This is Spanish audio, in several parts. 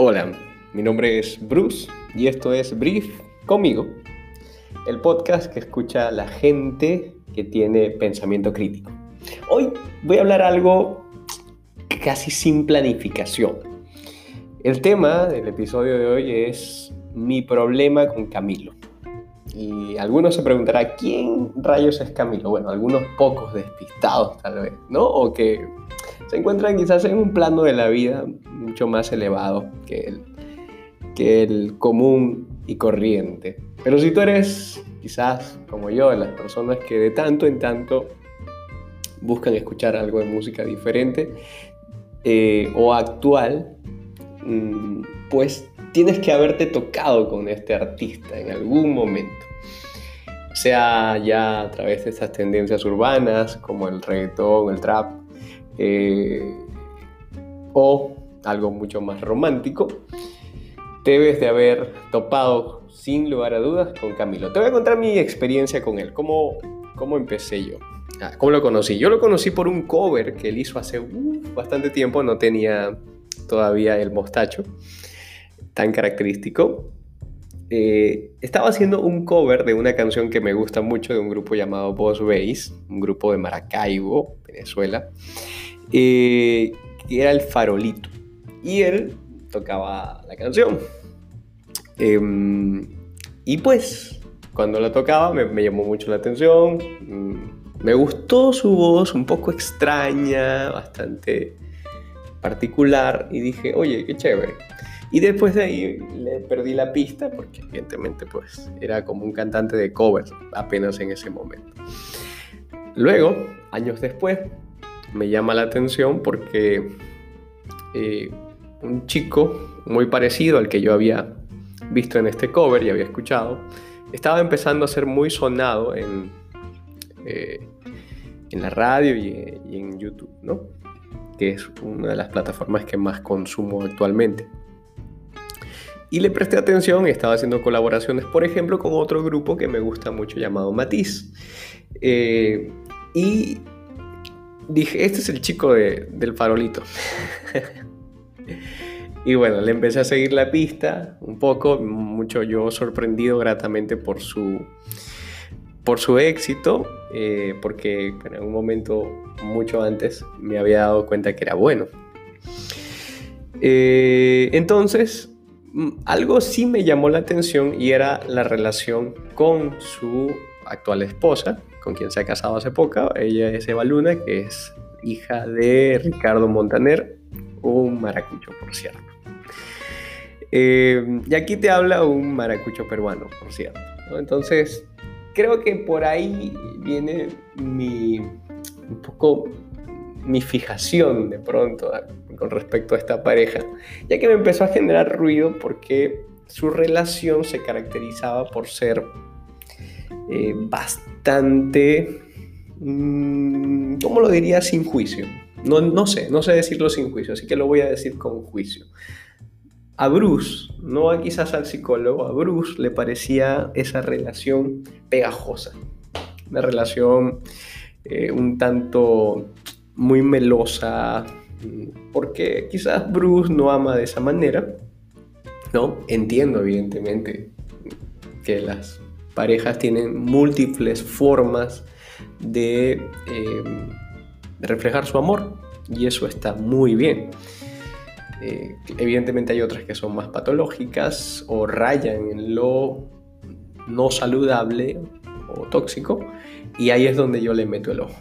Hola, mi nombre es Bruce y esto es Brief conmigo, el podcast que escucha la gente que tiene pensamiento crítico. Hoy voy a hablar algo casi sin planificación. El tema del episodio de hoy es mi problema con Camilo. Y algunos se preguntarán, ¿quién rayos es Camilo? Bueno, algunos pocos despistados tal vez, ¿no? O que se encuentran quizás en un plano de la vida mucho más elevado que el, que el común y corriente. Pero si tú eres quizás como yo, las personas que de tanto en tanto buscan escuchar algo de música diferente eh, o actual, mm, pues tienes que haberte tocado con este artista en algún momento. Sea ya a través de estas tendencias urbanas como el reggaetón, el trap, eh, o algo mucho más romántico, debes de haber topado sin lugar a dudas con Camilo. Te voy a contar mi experiencia con él, cómo, cómo empecé yo. Ah, ¿Cómo lo conocí? Yo lo conocí por un cover que él hizo hace bastante tiempo, no tenía todavía el mostacho tan característico. Eh, estaba haciendo un cover de una canción que me gusta mucho de un grupo llamado Boss Bass, un grupo de Maracaibo, Venezuela. Eh, era el farolito. Y él tocaba la canción. Em, y pues, cuando la tocaba me, llamó mucho la atención. Mm, me gustó su voz, un poco extraña, bastante particular. Y dije, oye, qué chévere. Y después de ahí le perdí la pista porque evidentemente pues era como un cantante de covers apenas en ese momento. Luego, años después, me llama la atención porque eh, un chico muy parecido al que yo había visto en este cover y había escuchado, estaba empezando a ser muy sonado en, eh, en la radio y, en YouTube, ¿no? que es una de las plataformas que más consumo actualmente. Y le presté atención y estaba haciendo colaboraciones, por ejemplo, con otro grupo que me gusta mucho llamado Matiz. Eh, y dije, este es el chico del farolito. y bueno, le empecé a seguir la pista un poco, mucho yo sorprendido gratamente por su, por su éxito, eh, porque en un momento mucho antes me había dado cuenta que era bueno. Eh, entonces, mm, algo sí me llamó la atención y era la relación con su actual esposa, con quien se ha casado hace poco. Ella es Eva Luna, que es hija de Ricardo Montaner, un maracucho, por cierto. Eh, y aquí te habla un maracucho peruano, por cierto. Entonces, creo que por ahí viene mi, un poco mi fijación de pronto con respecto a esta pareja, ya que me empezó a generar ruido porque su relación se caracterizaba por ser eh, bastante, mm, ¿cómo lo diría? Sin juicio. No, no sé, no sé decirlo sin juicio, así que lo voy a decir con juicio. A Bruce, no a quizás al psicólogo, a Bruce le parecía esa relación pegajosa, una relación eh, un tanto muy melosa, porque quizás Bruce no ama de esa manera, ¿no? Entiendo evidentemente que las parejas tienen múltiples formas de, eh, reflejar su amor y eso está muy bien. Eh, evidentemente hay otras que son más patológicas o rayan en lo no saludable o tóxico y ahí es donde yo le meto el ojo.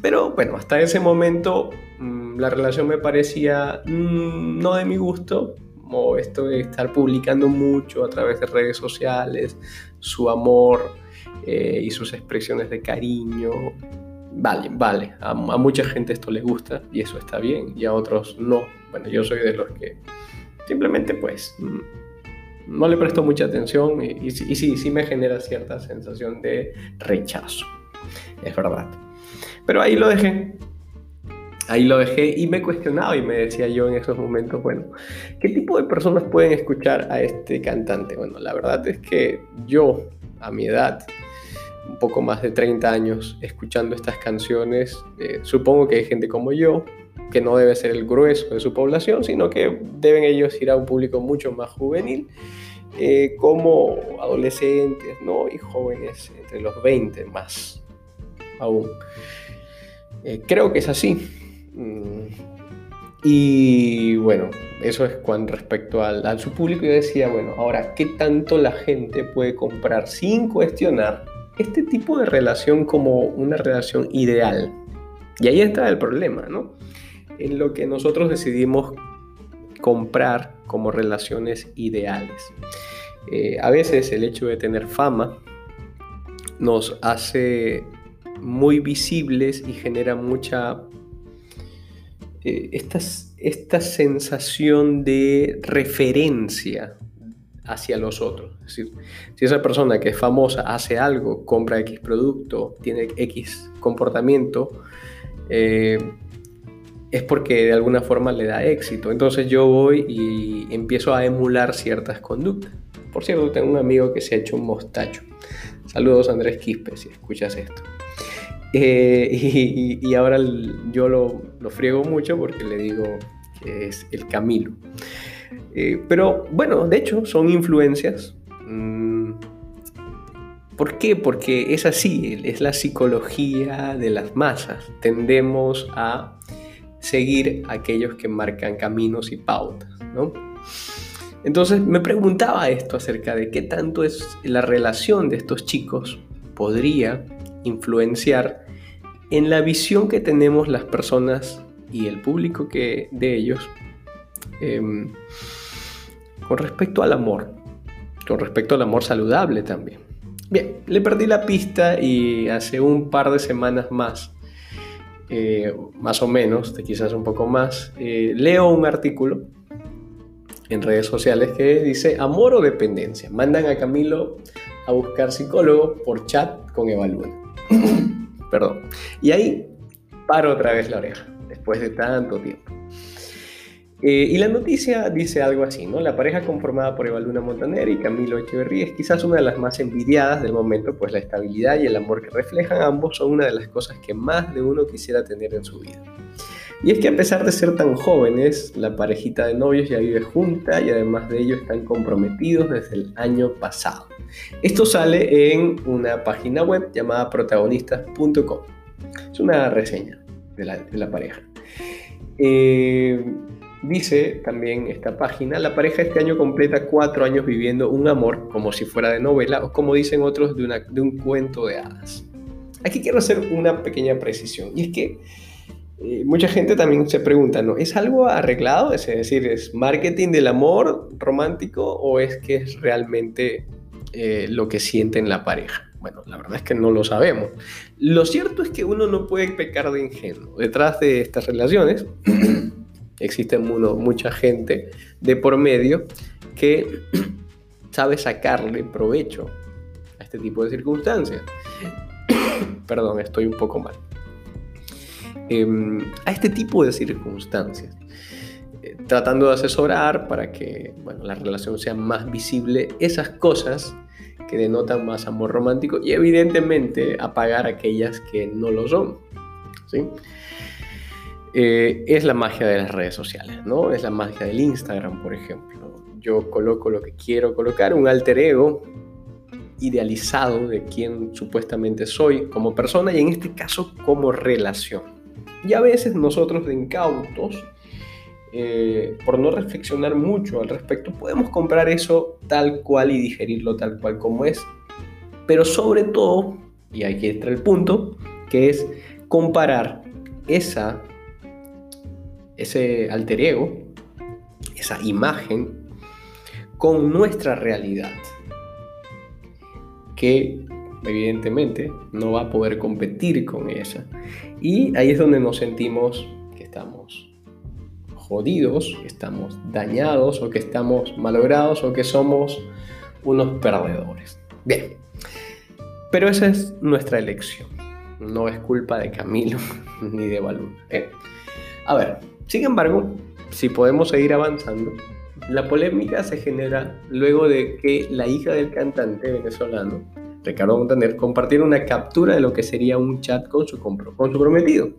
Pero bueno, hasta ese momento mm, la relación me parecía mm, no de mi gusto, como esto de estar publicando mucho a través de redes sociales, su amor eh, y sus expresiones de cariño. Vale, vale, a, mucha gente esto le gusta y eso está bien, y a otros no. Bueno, yo soy de los que simplemente pues mm, no le presto mucha atención y, y sí, sí me genera cierta sensación de rechazo, es verdad. Pero ahí lo dejé, ahí lo dejé y me he cuestionado y me decía yo en esos momentos, bueno, ¿qué tipo de personas pueden escuchar a este cantante? Bueno, la verdad es que yo, a mi edad, un poco más de 30 años escuchando estas canciones, eh, supongo que hay gente como yo, que no debe ser el grueso de su población, sino que deben ellos ir a un público mucho más juvenil, eh, como adolescentes ¿no? y jóvenes entre los 20 más aún. Eh, creo que es así. Mm. Y bueno, eso es con respecto al, a su público. Yo decía, bueno, ahora, ¿qué tanto la gente puede comprar sin cuestionar este tipo de relación como una relación ideal? Y ahí está el problema, ¿no? En lo que nosotros decidimos comprar como relaciones ideales. Eh, a veces el hecho de tener fama nos hace muy visibles y genera mucha eh, esta, sensación de referencia hacia los otros. Es decir, si esa persona que es famosa hace algo, compra X producto, tiene X comportamiento, eh, es porque de alguna forma le da éxito. Entonces yo voy y empiezo a emular ciertas conductas. Por cierto, tengo un amigo que se ha hecho un mostacho. Saludos Andrés Quispe, si escuchas esto. Eh, y, ahora yo lo, lo, friego mucho porque le digo que es el Camilo. Eh, pero bueno, de hecho son influencias. Mm, ¿Por qué? Porque es así, es la psicología de las masas. Tendemos a seguir aquellos que marcan caminos y pautas, ¿no? Entonces me preguntaba esto acerca de qué tanto es la relación de estos chicos podría influenciar en la visión que tenemos las personas y el público que, de ellos em, con respecto al amor, con respecto al amor saludable también. Bien, le perdí la pista y hace un par de semanas más, eh, más o menos, quizás un poco más, eh, leo un artículo en redes sociales que dice amor o dependencia. Mandan a Camilo a buscar psicólogo por chat con Evaluna. Perdón. Y ahí paro otra vez la oreja, después de tanto tiempo. Eh, y la noticia dice algo así, ¿no? La pareja conformada por Evaluna Montaner y Camilo Echeverría es quizás una de las más envidiadas del momento, pues la estabilidad y el amor que reflejan ambos son una de las cosas que más de uno quisiera tener en su vida. Y es que a pesar de ser tan jóvenes, la parejita de novios ya vive junta y además de ello están comprometidos desde el año pasado. Esto sale en una página web llamada protagonistas.com. Es una reseña de la, pareja. Eh, dice también esta página, la pareja este año completa cuatro años viviendo un amor como si fuera de novela o como dicen otros de, de un cuento de hadas. Aquí quiero hacer una pequeña precisión y es que eh, mucha gente también se pregunta, ¿no? ¿Es algo arreglado? Es decir, ¿es marketing del amor romántico o es que es realmente eh, lo que sienten la pareja? Bueno, la verdad es que no lo sabemos. Lo cierto es que uno no puede pecar de ingenuo. Detrás de estas relaciones existe mucha gente de por medio que sabe sacarle provecho a este tipo de circunstancias. Perdón, estoy un poco mal. Em, a este tipo de circunstancias, eh, tratando de asesorar para que bueno, la relación sea más visible, esas cosas que denotan más amor romántico y evidentemente apagar aquellas que no lo son. ¿sí? Eh, es la magia de las redes sociales, ¿no? Es la magia del Instagram, por ejemplo. Yo coloco lo que quiero colocar, un alter ego idealizado de quien supuestamente soy como persona y en este caso como relación. Y a veces nosotros de incautos, eh, por no reflexionar mucho al respecto, podemos comprar eso tal cual y digerirlo tal cual como es. Pero sobre todo, y aquí entra el punto, que es comparar esa, ese alter ego, esa imagen, con nuestra realidad. Que evidentemente no va a poder competir con esa. Y ahí es donde nos sentimos que estamos jodidos, que estamos dañados o que estamos malogrados o que somos unos perdedores. Bien, pero esa es nuestra elección. No es culpa de Camilo ni de Baluna. ¿eh? A ver, sin embargo, si podemos seguir avanzando, la polémica se genera luego de que la hija del cantante venezolano Ricardo Montaner, compartir una captura de lo que sería un chat con su, con su prometido.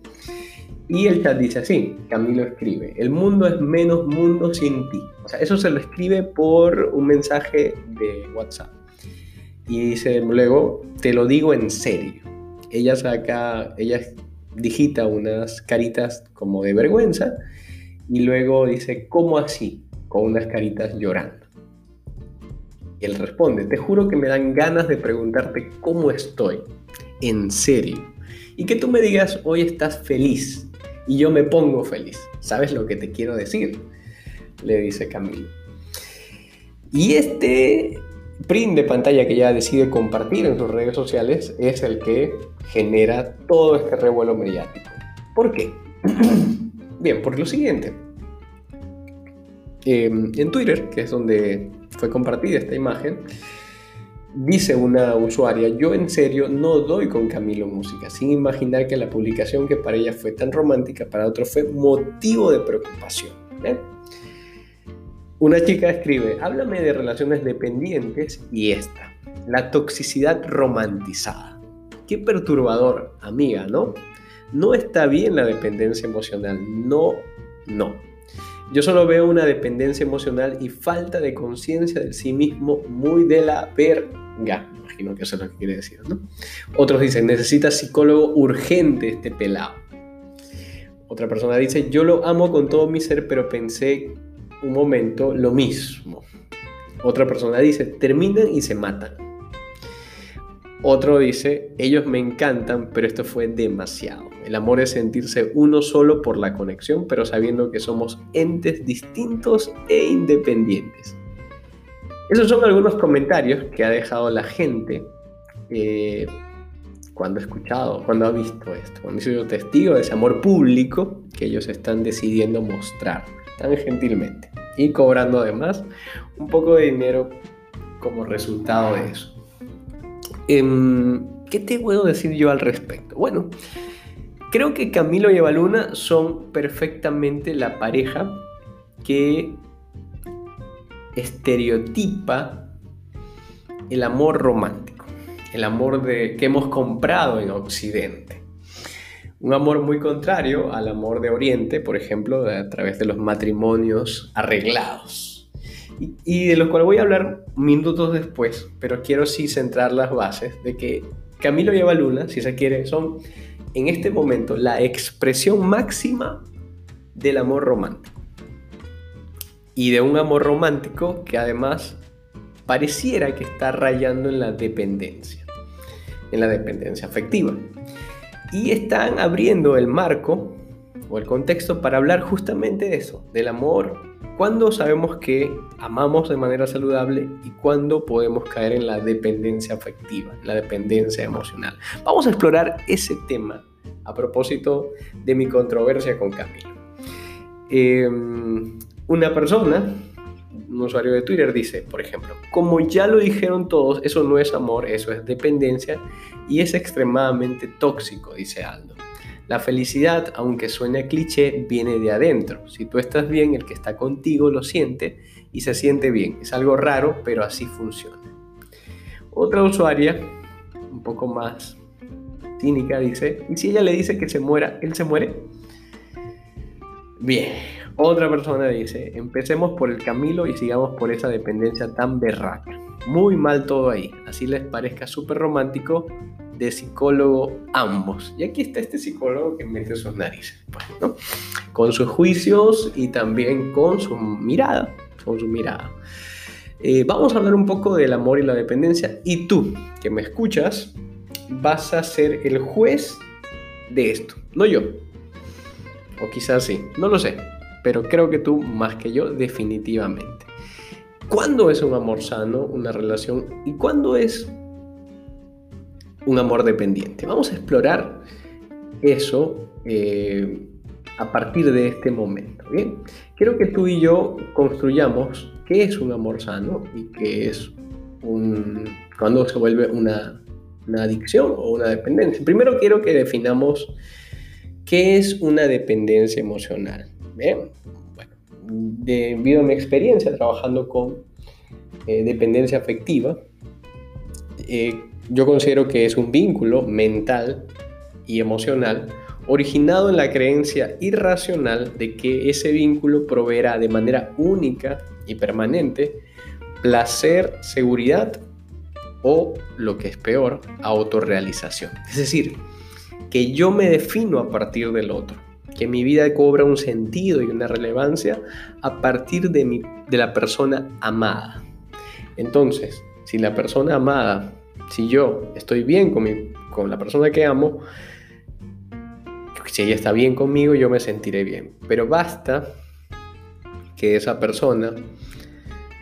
Y el chat dice así, Camilo escribe, el mundo es menos mundo sin ti. O sea, eso se lo escribe por un mensaje de WhatsApp. Y dice luego, te lo digo en serio. Ella saca, ella digita unas caritas como de vergüenza y luego dice, ¿cómo así? Con unas caritas llorando. Él responde, te juro que me dan ganas de preguntarte cómo estoy, en serio. Y que tú me digas, hoy estás feliz. Y yo me pongo feliz. ¿Sabes lo que te quiero decir? Le dice Camilo. Y este print de pantalla que ella decide compartir en sus redes sociales es el que genera todo este revuelo mediático. ¿Por qué? Bien, por lo siguiente. Em, en Twitter, que es donde fue compartida esta imagen, dice una usuaria, yo en serio no doy con Camilo música, sin imaginar que la publicación que para ella fue tan romántica, para otro fue motivo de preocupación. ¿eh? Una chica escribe, háblame de relaciones dependientes y esta, la toxicidad romantizada. Qué perturbador, amiga, ¿no? No está bien la dependencia emocional, no, no. Yo solo veo una dependencia emocional y falta de conciencia de sí mismo muy de la verga. Imagino que eso es lo que quiere decir, ¿no? Otros dicen, necesita psicólogo urgente este pelado. Otra persona dice, yo lo amo con todo mi ser, pero pensé un momento lo mismo. Otra persona dice, terminan y se matan. Otro dice, ellos me encantan, pero esto fue demasiado. El amor es sentirse uno solo por la conexión, pero sabiendo que somos entes distintos e independientes. Esos son algunos comentarios que ha dejado la gente eh, cuando ha escuchado, cuando ha visto esto, cuando ha sido testigo de ese amor público que ellos están decidiendo mostrar tan gentilmente y cobrando además un poco de dinero como resultado de eso. Em, ¿Qué te puedo decir yo al respecto? Bueno, creo que Camilo y Evaluna son perfectamente la pareja que estereotipa el amor romántico, el amor de, que hemos comprado en Occidente. Un amor muy contrario al amor de Oriente, por ejemplo, a través de los matrimonios arreglados. Y, de los cuales voy a hablar minutos después, pero quiero sí centrar las bases de que Camilo y Eva Luna, si se quiere, son en este momento la expresión máxima del amor romántico. Y de un amor romántico que además pareciera que está rayando en la dependencia, en la dependencia afectiva y están abriendo el marco o el contexto para hablar justamente de eso, del amor, cuando sabemos que amamos de manera saludable y cuándo podemos caer en la dependencia afectiva, la dependencia emocional. Vamos a explorar ese tema a propósito de mi controversia con Camilo. Em, una persona un usuario de Twitter dice, por ejemplo, como ya lo dijeron todos, eso no es amor, eso es dependencia y es extremadamente tóxico, dice Aldo. La felicidad, aunque suene cliché, viene de adentro. Si tú estás bien, el que está contigo lo siente y se siente bien. Es algo raro, pero así funciona. Otra usuaria, un poco más cínica, dice, ¿y si ella le dice que se muera, él se muere? Bien, otra persona dice, empecemos por el Camilo y sigamos por esa dependencia tan berraca. Muy mal todo ahí, así les parezca súper romántico, de psicólogo ambos. Y aquí está este psicólogo que mete sus narices, pues, con sus juicios y también con su mirada, con su mirada. Eh, vamos a hablar un poco del amor y la dependencia y tú, que me escuchas, vas a ser el juez de esto, no yo. O quizás sí, no lo sé pero creo que tú más que yo definitivamente. ¿Cuándo es un amor sano, una relación? ¿Y cuándo es un amor dependiente? Vamos a explorar eso eh, a partir de este momento. Bien, quiero que tú y yo construyamos qué es un amor sano y qué es un cuando se vuelve una, una adicción o una dependencia. Primero quiero que definamos qué es una dependencia emocional. Bien, bueno, debido a mi experiencia trabajando con eh, dependencia afectiva, eh, yo considero que es un vínculo mental y emocional originado en la creencia irracional de que ese vínculo proveerá de manera única y permanente placer, seguridad o, lo que es peor, autorrealización. Es decir, que yo me defino a partir del otro, que mi vida cobra un sentido y una relevancia a partir de, mi, de la persona amada. Entonces, si la persona amada, si yo estoy bien con, mi, con la persona que amo, si ella está bien conmigo, yo me sentiré bien. Pero basta que esa persona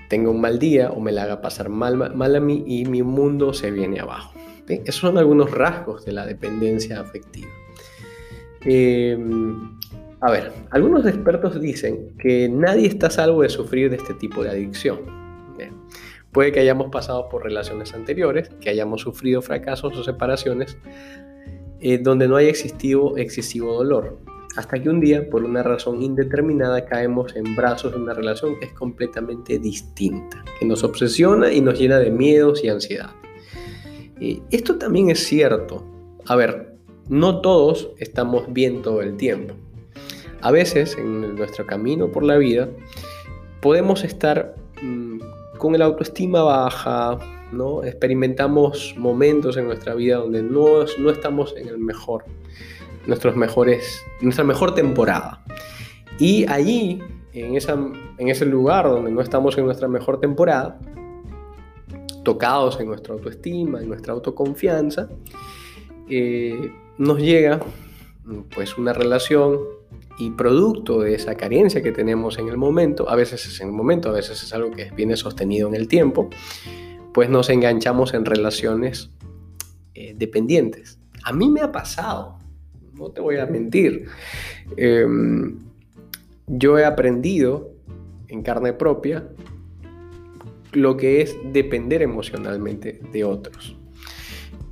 tenga un mal día o me la haga pasar mal, mal a mí y mi mundo se viene abajo. Esos son algunos rasgos de la dependencia afectiva. Em, a ver, algunos expertos dicen que nadie está salvo de sufrir de este tipo de adicción. Puede que hayamos pasado por relaciones anteriores, que hayamos sufrido fracasos o separaciones, eh, donde no haya existido excesivo dolor hasta que un día, por una razón indeterminada, caemos en brazos de una relación que es completamente distinta, que nos obsesiona y nos llena de miedos y ansiedad. esto también es cierto. A ver, no todos estamos bien todo el tiempo. A veces, en nuestro camino por la vida, podemos estar mm, con el autoestima baja, ¿no? Experimentamos momentos en nuestra vida donde no, no estamos en el mejor nuestros mejores, nuestra mejor temporada. Y allí, en, esa, en ese lugar donde no estamos en nuestra mejor temporada, tocados en nuestra autoestima, en nuestra autoconfianza, eh, nos llega pues una relación y producto de esa carencia que tenemos en el momento, a veces es en el momento, a veces es algo que viene sostenido en el tiempo, pues nos enganchamos en relaciones eh, dependientes. A mí me ha pasado, no te voy a mentir. Em, yo he aprendido en carne propia lo que es depender emocionalmente de otros.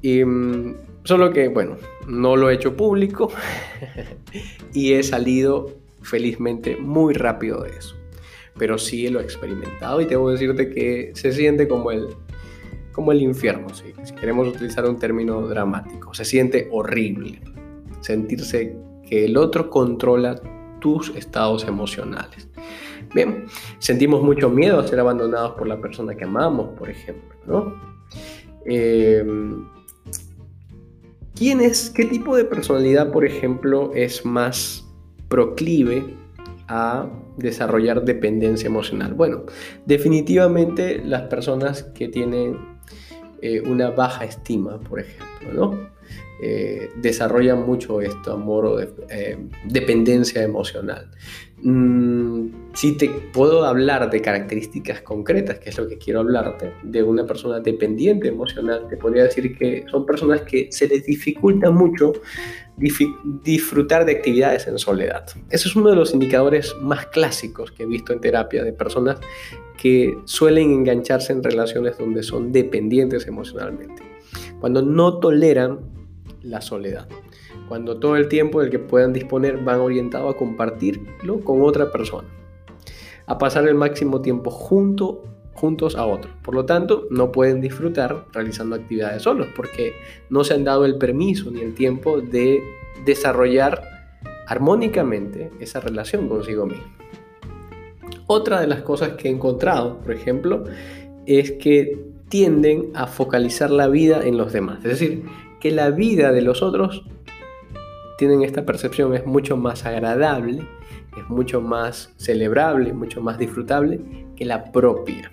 Em, solo que, bueno, no lo he hecho público y he salido felizmente muy rápido de eso. Pero sí lo he experimentado y que decirte que se siente como el, como el infierno, si queremos utilizar un término dramático. Se siente horrible sentirse que el otro controla tus estados emocionales. Bien, sentimos mucho miedo a ser abandonados por la persona que amamos, por ejemplo, ¿no? Eh, ¿Quién es, qué tipo de personalidad, por ejemplo, es más proclive a desarrollar dependencia emocional? Bueno, definitivamente las personas que tienen eh, una baja estima, por ejemplo, ¿no? Eh, desarrollan mucho esto, amor o eh, dependencia emocional. Mm, si te puedo hablar de características concretas, que es lo que quiero hablarte, de una persona dependiente emocional, te podría decir que son personas que se les dificulta mucho disfrutar de actividades en soledad. Eso es uno de los indicadores más clásicos que he visto en terapia de personas que suelen engancharse en relaciones donde son dependientes emocionalmente. Cuando no toleran la soledad. Cuando todo el tiempo del que puedan disponer van orientado a compartirlo con otra persona. A pasar el máximo tiempo junto, juntos a otro. Por lo tanto, no pueden disfrutar realizando actividades solos porque no se han dado el permiso ni el tiempo de desarrollar armónicamente esa relación consigo mismo. Otra de las cosas que he encontrado, por ejemplo, es que tienden a focalizar la vida en los demás. Es decir, que la vida de los otros tienen esta percepción, es mucho más agradable, es mucho más celebrable, mucho más disfrutable que la propia.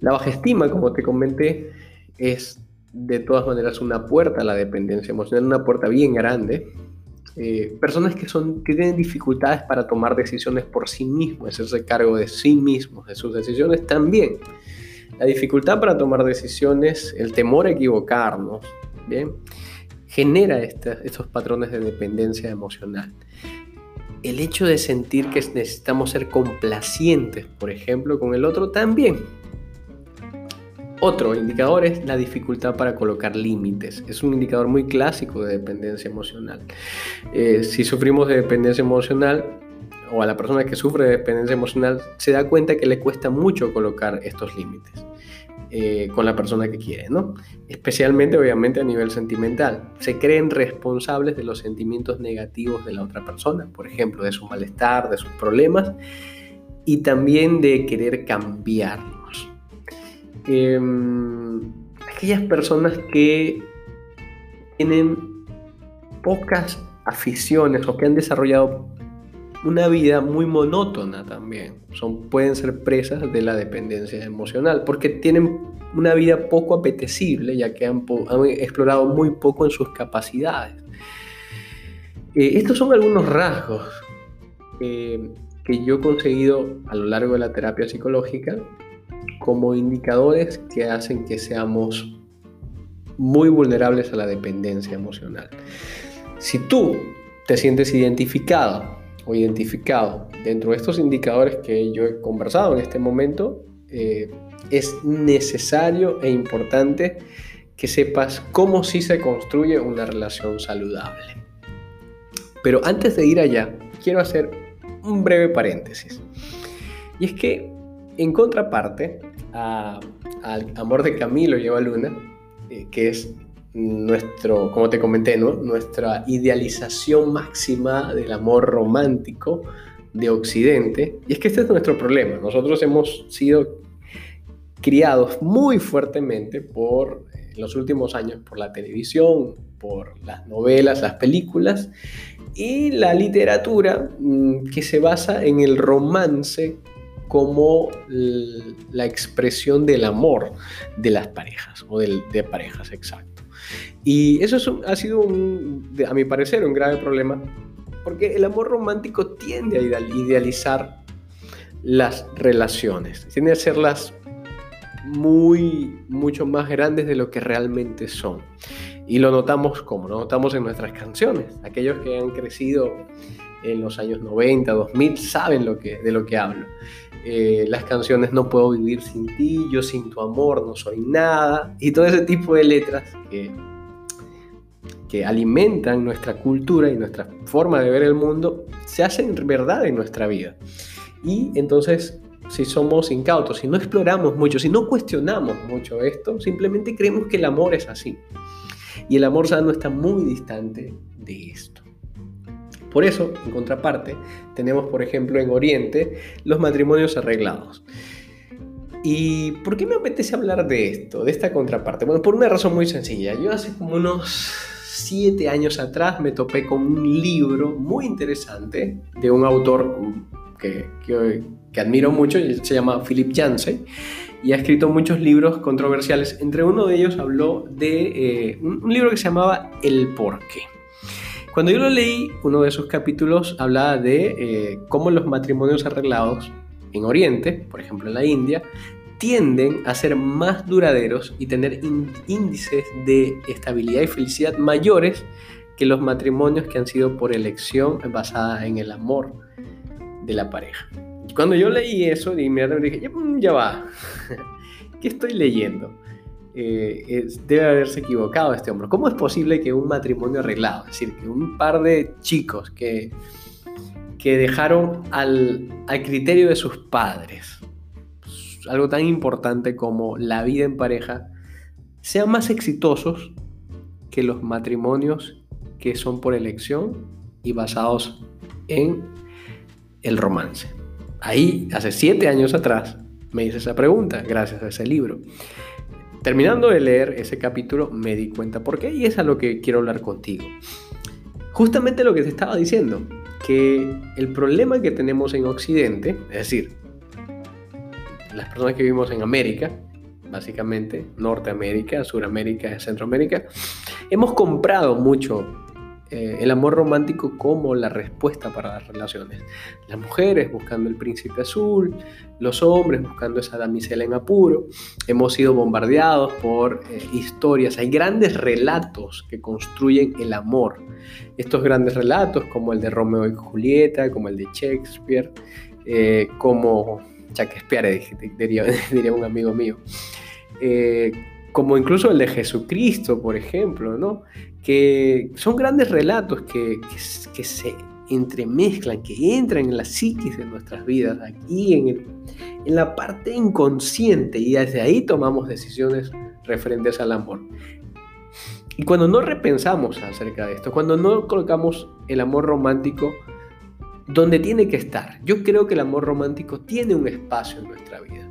La baja estima, como te comenté, es de todas maneras una puerta a la dependencia emocional, una puerta bien grande. Eh, personas que, son, que tienen dificultades para tomar decisiones por sí mismos, hacerse cargo de sí mismos, de sus decisiones también. La dificultad para tomar decisiones, el temor a equivocarnos, genera estos patrones de dependencia emocional. El hecho de sentir que necesitamos ser complacientes, por ejemplo, con el otro, también. Otro indicador es la dificultad para colocar límites. Es un indicador muy clásico de dependencia emocional. Eh, si sufrimos de dependencia emocional, o a la persona que sufre de dependencia emocional, se da cuenta que le cuesta mucho colocar estos límites. Eh, con la persona que quiere, ¿no? Especialmente, obviamente, a nivel sentimental. Se creen responsables de los sentimientos negativos de la otra persona, por ejemplo, de su malestar, de sus problemas, y también de querer cambiarlos. Em, aquellas personas que tienen pocas aficiones o que han desarrollado una vida muy monótona también. Son, pueden ser presas de la dependencia emocional porque tienen una vida poco apetecible ya que han, explorado muy poco en sus capacidades. Eh, estos son algunos rasgos eh, que yo he conseguido a lo largo de la terapia psicológica como indicadores que hacen que seamos muy vulnerables a la dependencia emocional. Si tú te sientes identificado o identificado dentro de estos indicadores que yo he conversado en este momento, eh, es necesario e importante que sepas cómo se construye una relación saludable. Pero antes de ir allá, quiero hacer un breve paréntesis. Y es que, en contraparte al amor de Camilo y Eva Luna, eh, que es nuestro, como te comenté, nuestra idealización máxima del amor romántico de Occidente. Y es que este es nuestro problema. Nosotros hemos sido criados muy fuertemente por en los últimos años por la televisión, por las novelas, las películas y la literatura mm, que se basa en el romance como la expresión del amor de las parejas o de parejas, exacto. Y eso ha sido, a mi parecer, un grave problema, porque el amor romántico tiende a idealizar las relaciones, tiende a hacerlas muy, mucho más grandes de lo que realmente son. Y lo notamos como, lo notamos en nuestras canciones. Aquellos que han crecido en los años 90, 2000, saben lo que, de lo que hablo. Eh, las canciones No puedo vivir sin ti, Yo sin tu amor no soy nada, y todo ese tipo de letras que que alimentan nuestra cultura y nuestra forma de ver el mundo, se hacen verdad en nuestra vida. Y entonces, si somos incautos, si no exploramos mucho, si no cuestionamos mucho esto, simplemente creemos que el amor es así. Y el amor sano está muy distante de esto. Por eso, en contraparte, tenemos, por ejemplo, en Oriente los matrimonios arreglados. ¿Y por qué me apetece hablar de esto, de esta contraparte? Bueno, por una razón muy sencilla. Yo hace como unos siete años atrás me topé con un libro muy interesante de un autor que, que, admiro mucho, se llama Philip Yancey, y ha escrito muchos libros controversiales. Entre uno de ellos habló de eh, un, libro que se llamaba El Porqué. Cuando yo lo leí, uno de esos capítulos hablaba de eh, cómo los matrimonios arreglados en Oriente, por ejemplo en la India, tienden a ser más duraderos y tener índices de estabilidad y felicidad mayores que los matrimonios que han sido por elección basada en el amor de la pareja. Cuando yo leí eso, inmediatamente dije, ya, va, ¿qué estoy leyendo? Eh, debe haberse equivocado este hombre. ¿Cómo es posible que un matrimonio arreglado, es decir, que un par de chicos que, que dejaron al, al criterio de sus padres, algo tan importante como la vida en pareja, sean más exitosos que los matrimonios que son por elección y basados en el romance. Ahí, hace siete años atrás, me hice esa pregunta, gracias a ese libro. Terminando de leer ese capítulo, me di cuenta por qué y es a lo que quiero hablar contigo. Justamente lo que te estaba diciendo, que el problema que tenemos en Occidente, es decir, las personas que vivimos en América, básicamente, Norteamérica, Suramérica, Centroamérica, hemos comprado mucho eh, el amor romántico como la respuesta para las relaciones. Las mujeres buscando el príncipe azul, los hombres buscando esa damisela en apuro. Hemos sido bombardeados por eh, historias. Hay grandes relatos que construyen el amor. Estos grandes relatos como el de Romeo y Julieta, como el de Shakespeare, eh, como Shakespeare, diría, diría un amigo mío. Como incluso el de Jesucristo, por ejemplo, ¿no? Que son grandes relatos que, que, se entremezclan, que entran en la psiquis de nuestras vidas, aquí en el, en la parte inconsciente y desde ahí tomamos decisiones referentes al amor. Y cuando no repensamos acerca de esto, cuando no colocamos el amor romántico donde tiene que estar, yo creo que el amor romántico tiene un espacio en nuestra vida.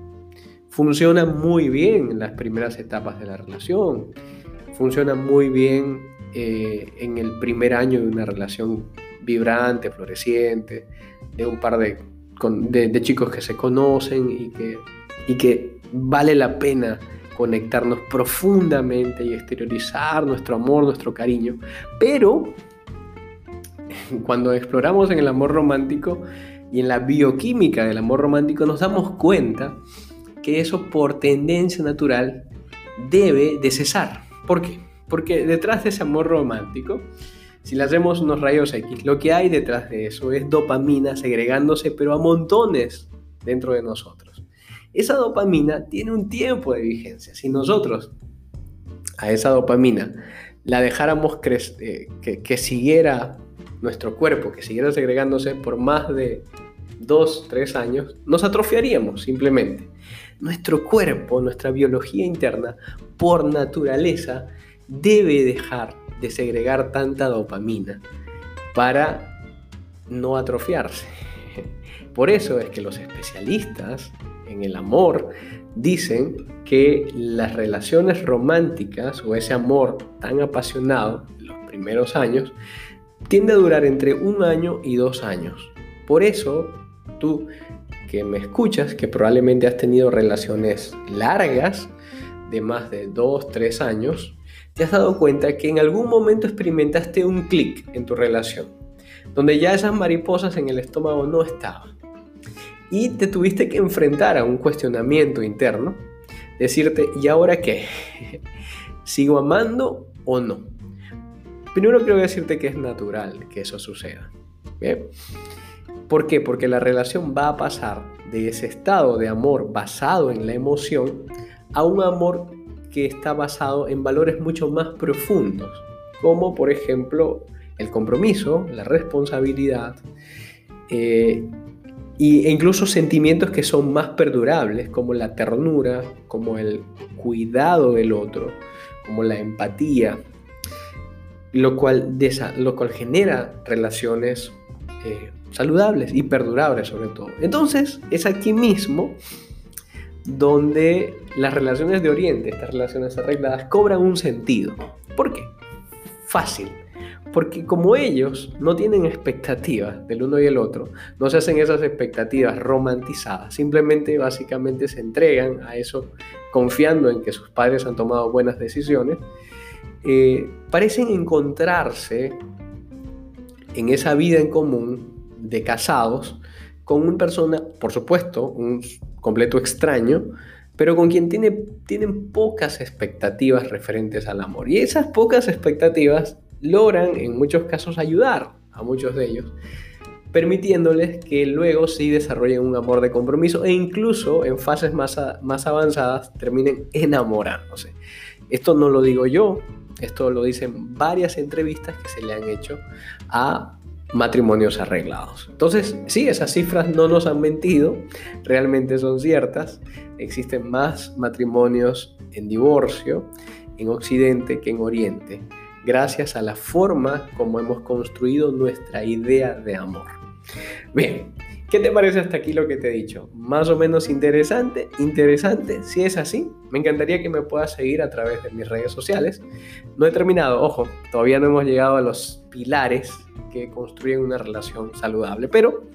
Funciona muy bien en las primeras etapas de la relación, funciona muy bien eh, en el primer año de una relación vibrante, floreciente, de un par de, chicos que se conocen y que, y que vale la pena conectarnos profundamente y exteriorizar nuestro amor, nuestro cariño. Pero cuando exploramos en el amor romántico y en la bioquímica del amor romántico nos damos cuenta que eso por tendencia natural debe de cesar. ¿Por qué? Porque detrás de ese amor romántico, si le hacemos unos rayos X, lo que hay detrás de eso es dopamina segregándose, pero a montones dentro de nosotros. Esa dopamina tiene un tiempo de vigencia. Si nosotros a esa dopamina la dejáramos eh, que, que siguiera nuestro cuerpo, que siguiera segregándose por más de dos, tres años, nos atrofiaríamos simplemente. Nuestro cuerpo, nuestra biología interna, por naturaleza, debe dejar de segregar tanta dopamina para no atrofiarse. Por eso es que los especialistas en el amor dicen que las relaciones románticas o ese amor tan apasionado los primeros años tiende a durar entre un año y dos años. Por eso tú que me escuchas, que probablemente has tenido relaciones largas de más de dos, tres años, te has dado cuenta que en algún momento experimentaste un clic en tu relación, donde ya esas mariposas en el estómago no estaban. Y te tuviste que enfrentar a un cuestionamiento interno, decirte, ¿y ahora qué? ¿Sigo amando o no? Primero quiero decirte que es natural que eso suceda. ¿Por qué? Porque la relación va a pasar de ese estado de amor basado en la emoción a un amor que está basado en valores mucho más profundos, como por ejemplo el compromiso, la responsabilidad eh, e incluso sentimientos que son más perdurables, como la ternura, como el cuidado del otro, como la empatía, lo cual, genera relaciones eh, saludables y perdurables sobre todo. Entonces, es aquí mismo donde las relaciones de Oriente, estas relaciones arregladas, cobran un sentido. ¿Por qué? Fácil. Porque como ellos no tienen expectativas del uno y el otro, no se hacen esas expectativas romantizadas, simplemente básicamente se entregan a eso confiando en que sus padres han tomado buenas decisiones, eh, parecen encontrarse en esa vida en común de casados con una persona, por supuesto, un completo extraño, pero con quien tiene, tienen pocas expectativas referentes al amor. Y esas pocas expectativas logran en muchos casos ayudar a muchos de ellos, permitiéndoles que luego sí desarrollen un amor de compromiso e incluso en fases más, más avanzadas terminen enamorándose. Esto no lo digo yo, esto lo dicen varias entrevistas que se le han hecho a matrimonios arreglados. Entonces, sí, esas cifras no nos han mentido, realmente son ciertas. Existen más matrimonios en divorcio en Occidente que en Oriente, gracias a la forma como hemos construido nuestra idea de amor. Bien, ¿Qué te parece hasta aquí lo que te he dicho? Más o menos interesante, interesante. Si es así, me encantaría que me puedas seguir a través de mis redes sociales. No he terminado, ojo, todavía no hemos llegado a los pilares que construyen una relación saludable, pero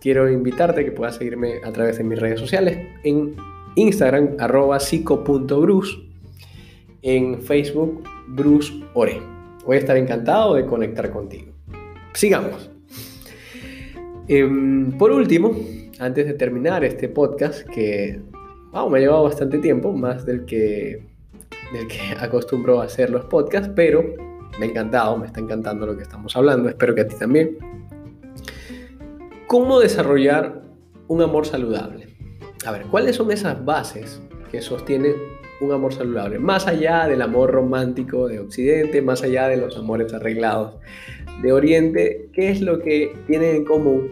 quiero invitarte que puedas seguirme a través de mis redes sociales en Instagram, arroba psico.bruce, en Facebook, Bruce Ore. Voy a estar encantado de conectar contigo. Sigamos. Em, por último, antes de terminar este podcast, que me ha llevado bastante tiempo, más del que, del que acostumbro a hacer los podcasts, pero me ha encantado, me está encantando lo que estamos hablando, espero que a ti también. ¿Cómo desarrollar un amor saludable? A ver, ¿cuáles son esas bases que sostienen un amor saludable? Más allá del amor romántico de Occidente, más allá de los amores arreglados de Oriente, ¿qué es lo que tienen en común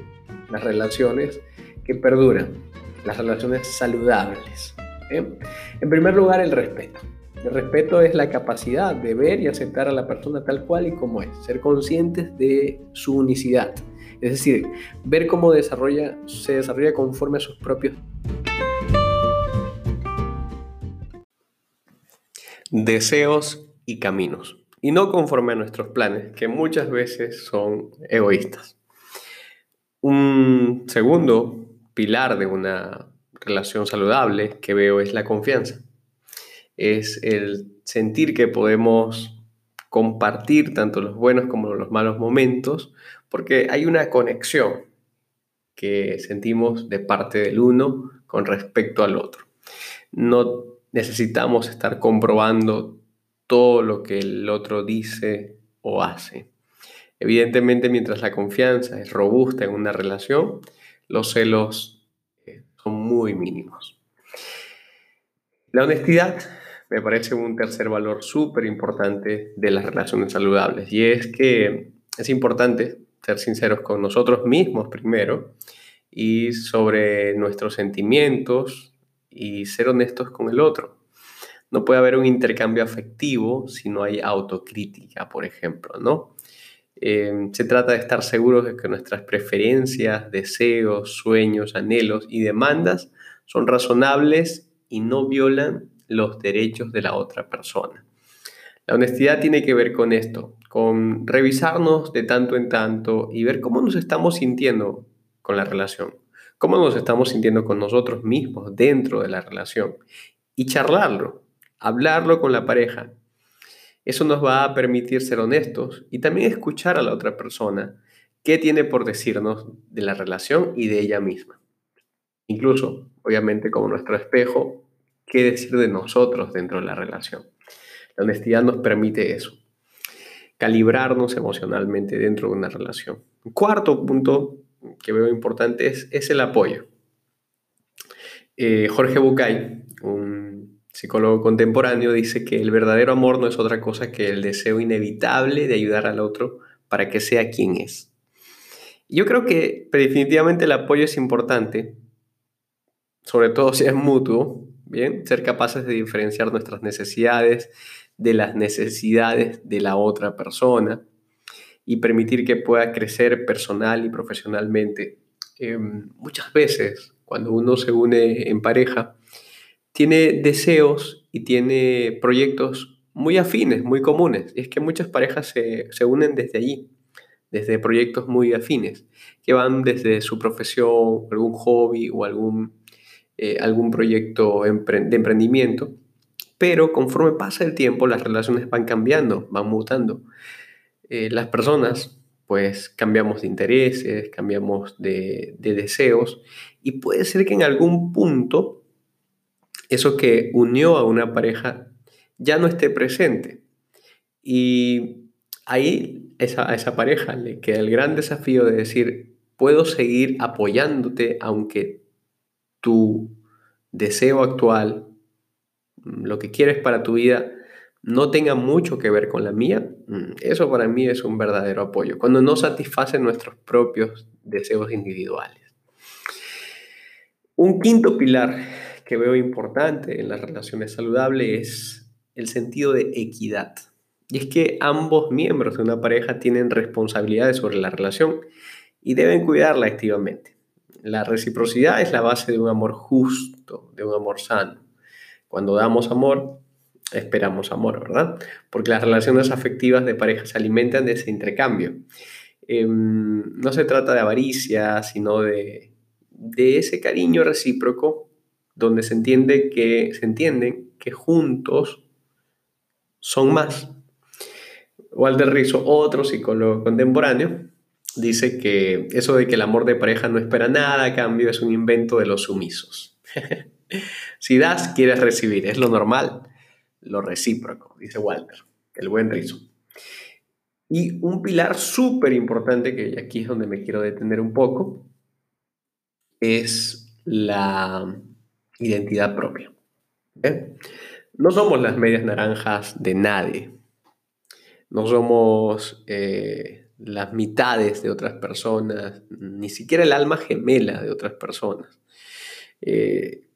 las relaciones que perduran las relaciones saludables. En primer lugar, el respeto. El respeto es la capacidad de ver y aceptar a la persona tal cual y como es, ser conscientes de su unicidad. Es decir, ver cómo se desarrolla conforme a sus propios deseos y caminos, y no conforme a nuestros planes, que muchas veces son egoístas. Un segundo pilar de una relación saludable que veo es la confianza. Es el sentir que podemos compartir tanto los buenos como los malos momentos, porque hay una conexión que sentimos de parte del uno con respecto al otro. No necesitamos estar comprobando todo lo que el otro dice o hace. Evidentemente, mientras la confianza es robusta en una relación, los celos eh, son muy mínimos. La honestidad me parece un tercer valor súper importante de las relaciones saludables y es que es importante ser sinceros con nosotros mismos primero y sobre nuestros sentimientos y ser honestos con el otro. No puede haber un intercambio afectivo si no hay autocrítica, por ejemplo, ¿no? Eh, se trata de estar seguros de que nuestras preferencias, deseos, sueños, anhelos y demandas son razonables y no violan los derechos de la otra persona. La honestidad tiene que ver con esto, con revisarnos de tanto en tanto y ver cómo nos estamos sintiendo con la relación, cómo nos estamos sintiendo con nosotros mismos dentro de la relación y charlarlo, hablarlo con la pareja. Eso nos va a permitir ser honestos y también escuchar a la otra persona qué tiene por decirnos de la relación y de ella misma. Incluso, obviamente, como nuestro espejo, qué decir de nosotros dentro de la relación. La honestidad nos permite eso, calibrarnos emocionalmente dentro de una relación. cuarto punto que veo importante es, es el apoyo. Eh, Jorge Bucay, un psicólogo contemporáneo, dice que el verdadero amor no es otra cosa que el deseo inevitable de ayudar al otro para que sea quien es. Yo creo que definitivamente el apoyo es importante, sobre todo si es mutuo, Bien, ser capaces de diferenciar nuestras necesidades de las necesidades de la otra persona y permitir que pueda crecer personal y profesionalmente. Em, muchas veces, cuando uno se une en pareja, tiene deseos y tiene proyectos muy afines, muy comunes. Es que muchas parejas se, se unen desde allí, desde proyectos muy afines, que van desde su profesión, algún hobby o algún eh, algún proyecto de emprendimiento, pero conforme pasa el tiempo las relaciones van cambiando, van mutando. Eh, las personas pues cambiamos de intereses, cambiamos de, de deseos y puede ser que en algún punto eso que unió a una pareja ya no esté presente. Y ahí esa, a esa pareja le queda el gran desafío de decir, puedo seguir apoyándote aunque tu deseo actual, mm, lo que quieres para tu vida, no tenga mucho que ver con la mía, mm, eso para mí es un verdadero apoyo, cuando no satisface nuestros propios deseos individuales. Un quinto pilar que veo importante en las relaciones saludables es el sentido de equidad. Y es que ambos miembros de una pareja tienen responsabilidades sobre la relación y deben cuidarla activamente. La reciprocidad es la base de un amor justo, de un amor sano. Cuando damos amor, esperamos amor, ¿verdad? Porque las relaciones afectivas de pareja se alimentan de ese intercambio. Em, no se trata de avaricia, sino de, de ese cariño recíproco donde se entiende que se entienden que juntos son más. Walter Rizzo, otro psicólogo contemporáneo, dice que eso de que el amor de pareja no espera nada a cambio es un invento de los sumisos. si das, quieres recibir, es lo normal, lo recíproco, dice Walter, el buen rizo. Y un pilar súper importante, que aquí es donde me quiero detener un poco, es la identidad propia. No somos las medias naranjas de nadie. No somos eh, las mitades de otras personas, ni siquiera el alma gemela de otras personas. Eh,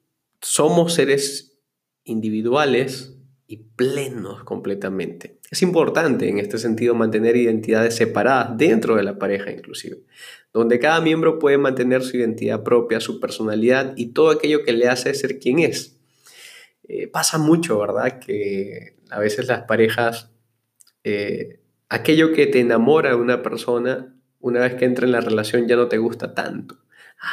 somos seres individuales y plenos completamente. Es importante en este sentido mantener identidades separadas dentro de la pareja inclusive, donde cada miembro puede mantener su identidad propia, su personalidad y todo aquello que le hace ser quien es. Eh, pasa mucho, ¿verdad? Que a veces las parejas, eh, aquello que te enamora de una persona, una vez que entra en la relación ya no te gusta tanto.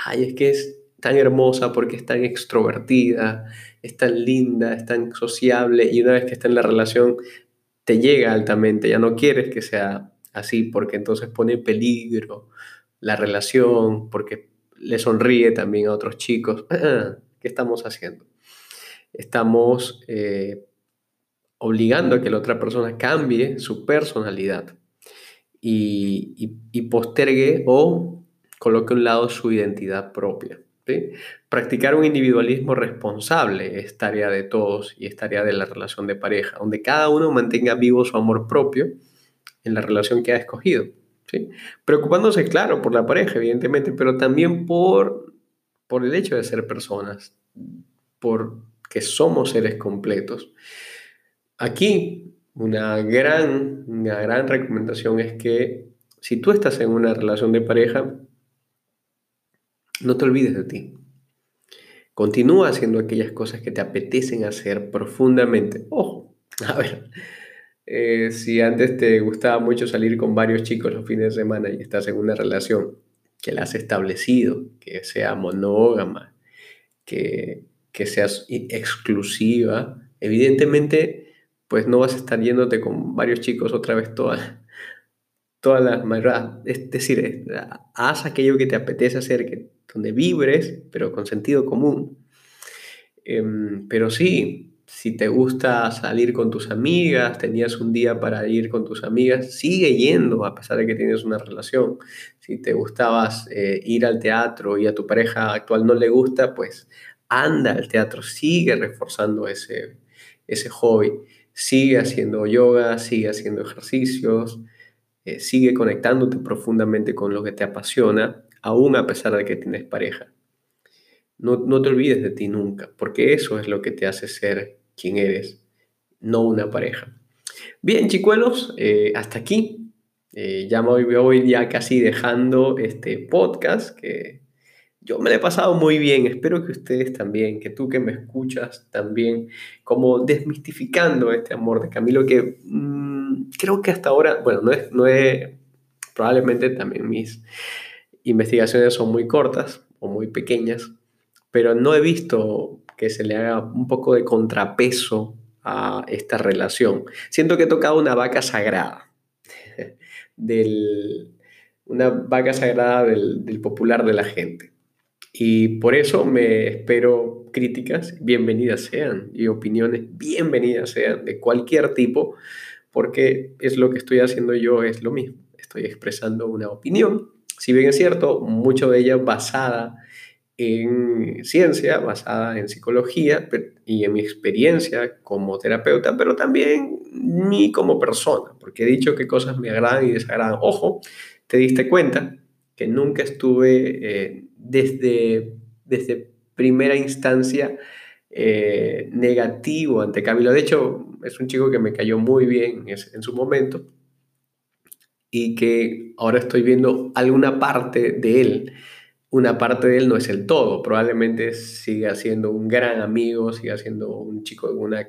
Ay, es que es tan hermosa porque es tan extrovertida, es tan linda, es tan sociable y una vez que está en la relación te llega altamente, ya no quieres que sea así porque entonces pone en peligro la relación, porque le sonríe también a otros chicos. ¿Qué estamos haciendo? Estamos eh, obligando a que la otra persona cambie su personalidad y, y postergue o coloque a un lado su identidad propia. Practicar un individualismo responsable es tarea de todos y es tarea de la relación de pareja, donde cada uno mantenga vivo su amor propio en la relación que ha escogido. Preocupándose, claro, por la pareja, evidentemente, pero también por, por el hecho de ser personas, por que somos seres completos. Aquí, una gran, una gran recomendación es que si tú estás en una relación de pareja, no te olvides de ti. Continúa haciendo aquellas cosas que te apetecen hacer profundamente. Ojo, a ver, eh, si antes te gustaba mucho salir con varios chicos los fines de semana y estás en una relación que la has establecido, que sea monógama, que, que seas exclusiva, evidentemente pues no vas a estar yéndote con varios chicos otra vez todas, todas las. Es decir, haz aquello que te apetece hacer, que donde vibres, pero con sentido común. Em, pero sí, si te gusta salir con tus amigas, tenías un día para ir con tus amigas, sigue yendo a pesar de que tienes una relación. Si te gustabas eh, ir al teatro y a tu pareja actual no le gusta, pues anda al teatro, sigue reforzando ese, ese hobby, sigue haciendo yoga, sigue haciendo ejercicios, eh, sigue conectándote profundamente con lo que te apasiona aún a pesar de que tienes pareja. No, te olvides de ti nunca, porque eso es lo que te hace ser quien eres, no una pareja. Bien, chicuelos, eh, hasta aquí. Eh, ya me voy ya casi dejando este podcast que yo me lo he pasado muy bien. Espero que ustedes también, que tú que me escuchas también, como desmistificando este amor de Camilo que mm, creo que hasta ahora, bueno, no es, no es probablemente también mis investigaciones son muy cortas o muy pequeñas, pero no he visto que se le haga un poco de contrapeso a esta relación. Siento que he tocado una vaca sagrada, del, una vaca sagrada del, del popular de la gente. Y por eso me espero críticas, bienvenidas sean, y opiniones, bienvenidas sean, de cualquier tipo, porque es lo que estoy haciendo yo, es lo mismo. Estoy expresando una opinión si bien es cierto, mucho de ella basada en ciencia, basada en psicología y en mi experiencia como terapeuta, pero también mí como persona, porque he dicho que cosas me agradan y desagradan. Ojo, te diste cuenta que nunca estuve eh, desde, desde primera instancia eh, negativo ante Camilo. De hecho, es un chico que me cayó muy bien en su momento y que ahora estoy viendo alguna parte de él. Una parte de él no es el todo, probablemente siga siendo un gran amigo, siga siendo un chico de una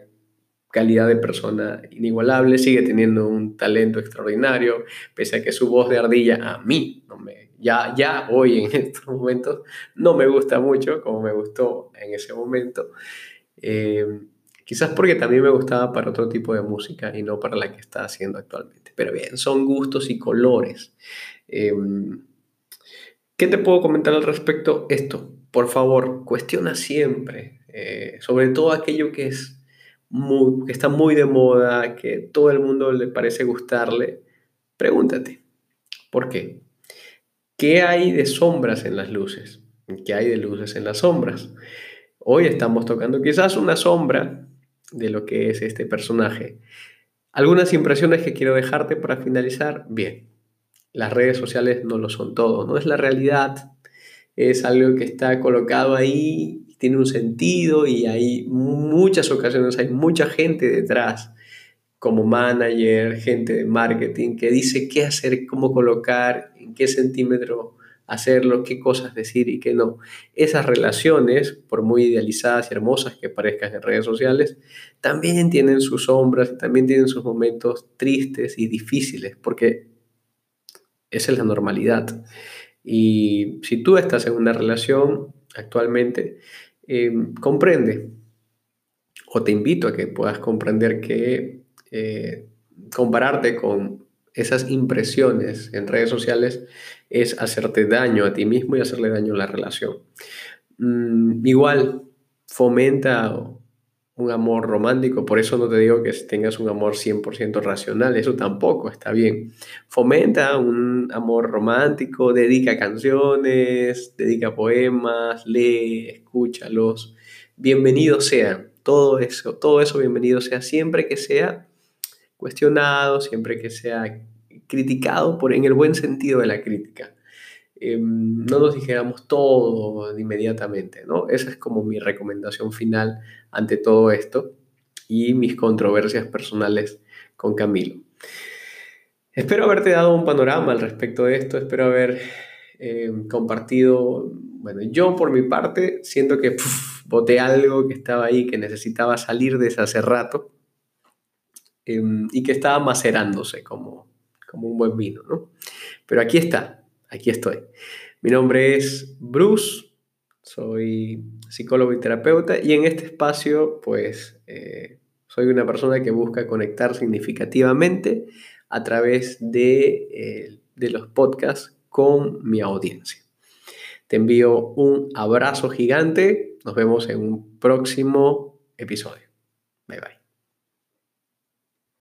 calidad de persona inigualable, sigue teniendo un talento extraordinario, pese a que su voz de ardilla a mí, no me, ya, ya hoy en estos momentos, no me gusta mucho como me gustó en ese momento. Eh, Quizás porque también me gustaba para otro tipo de música y no para la que está haciendo actualmente. Pero bien, son gustos y colores. Em, ¿Qué te puedo comentar al respecto? Esto, por favor, cuestiona siempre, eh, sobre todo aquello que, es muy, que está muy de moda, que todo el mundo le parece gustarle. Pregúntate, ¿por qué? ¿Qué hay de sombras en las luces? ¿Qué hay de luces en las sombras? Hoy estamos tocando quizás una sombra de lo que es este personaje. Algunas impresiones que quiero dejarte para finalizar. Bien, las redes sociales no lo son todo, no es la realidad. es algo que está colocado ahí, tiene un sentido y hay muchas ocasiones, hay mucha gente detrás como manager, gente de marketing que dice qué hacer, cómo colocar, en qué centímetro hacerlo, qué cosas decir y qué no. Esas relaciones, por muy idealizadas y hermosas que parezcan en redes sociales, también tienen sus sombras también tienen sus momentos tristes y difíciles, porque esa es la normalidad. Y si tú estás en una relación actualmente, eh, comprende, o te invito a que puedas comprender que eh, compararte con esas impresiones en redes sociales es hacerte daño a ti mismo y hacerle daño a la relación. Mm, igual, fomenta un amor romántico, por eso no te digo que tengas un amor 100% racional, eso tampoco está bien. Fomenta un amor romántico, dedica canciones, dedica poemas, lee, escúchalos. Bienvenidos sean, todo eso, todo eso bienvenido sea siempre que sea cuestionado, siempre que sea criticado por, en el buen sentido de la crítica. Em, no nos dijéramos todo inmediatamente, ¿no? Esa es como mi recomendación final ante todo esto y mis controversias personales con Camilo. Espero haberte dado un panorama al respecto de esto, espero haber em, compartido, bueno, yo por mi parte siento que boté algo que estaba ahí, que necesitaba salir de ese hace rato Em, y que estaba macerándose como, como un buen vino, ¿no? Pero aquí está, aquí estoy. Mi nombre es Bruce, soy psicólogo y terapeuta y en este espacio pues eh, soy una persona que busca conectar significativamente a través de, eh, de los podcasts con mi audiencia. Te envío un abrazo gigante, nos vemos en un próximo episodio. Bye bye.